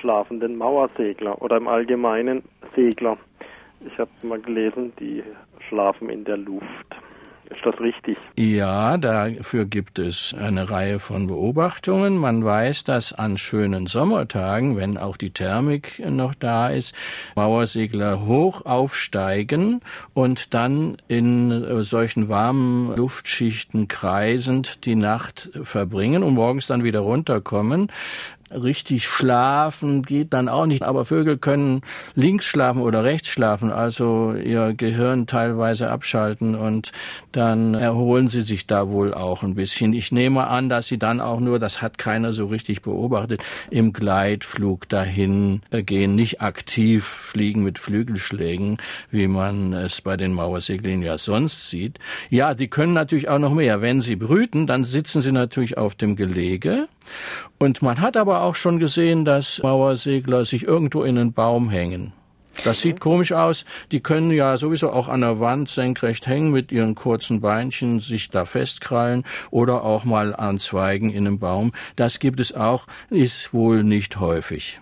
schlafenden Mauersegler oder im Allgemeinen Segler. Ich habe mal gelesen, die schlafen in der Luft. Ist das richtig? Ja, dafür gibt es eine Reihe von Beobachtungen. Man weiß, dass an schönen Sommertagen, wenn auch die Thermik noch da ist, Mauersegler hoch aufsteigen und dann in solchen warmen Luftschichten kreisend die Nacht verbringen und morgens dann wieder runterkommen richtig schlafen geht dann auch nicht. Aber Vögel können links schlafen oder rechts schlafen, also ihr Gehirn teilweise abschalten und dann erholen sie sich da wohl auch ein bisschen. Ich nehme an, dass sie dann auch nur, das hat keiner so richtig beobachtet, im Gleitflug dahin gehen, nicht aktiv fliegen mit Flügelschlägen, wie man es bei den Mauerseglern ja sonst sieht. Ja, die können natürlich auch noch mehr. Wenn sie brüten, dann sitzen sie natürlich auf dem Gelege und man hat aber auch schon gesehen, dass Mauersegler sich irgendwo in einen Baum hängen. Das sieht komisch aus. Die können ja sowieso auch an der Wand senkrecht hängen mit ihren kurzen Beinchen, sich da festkrallen oder auch mal an Zweigen in einem Baum. Das gibt es auch, ist wohl nicht häufig.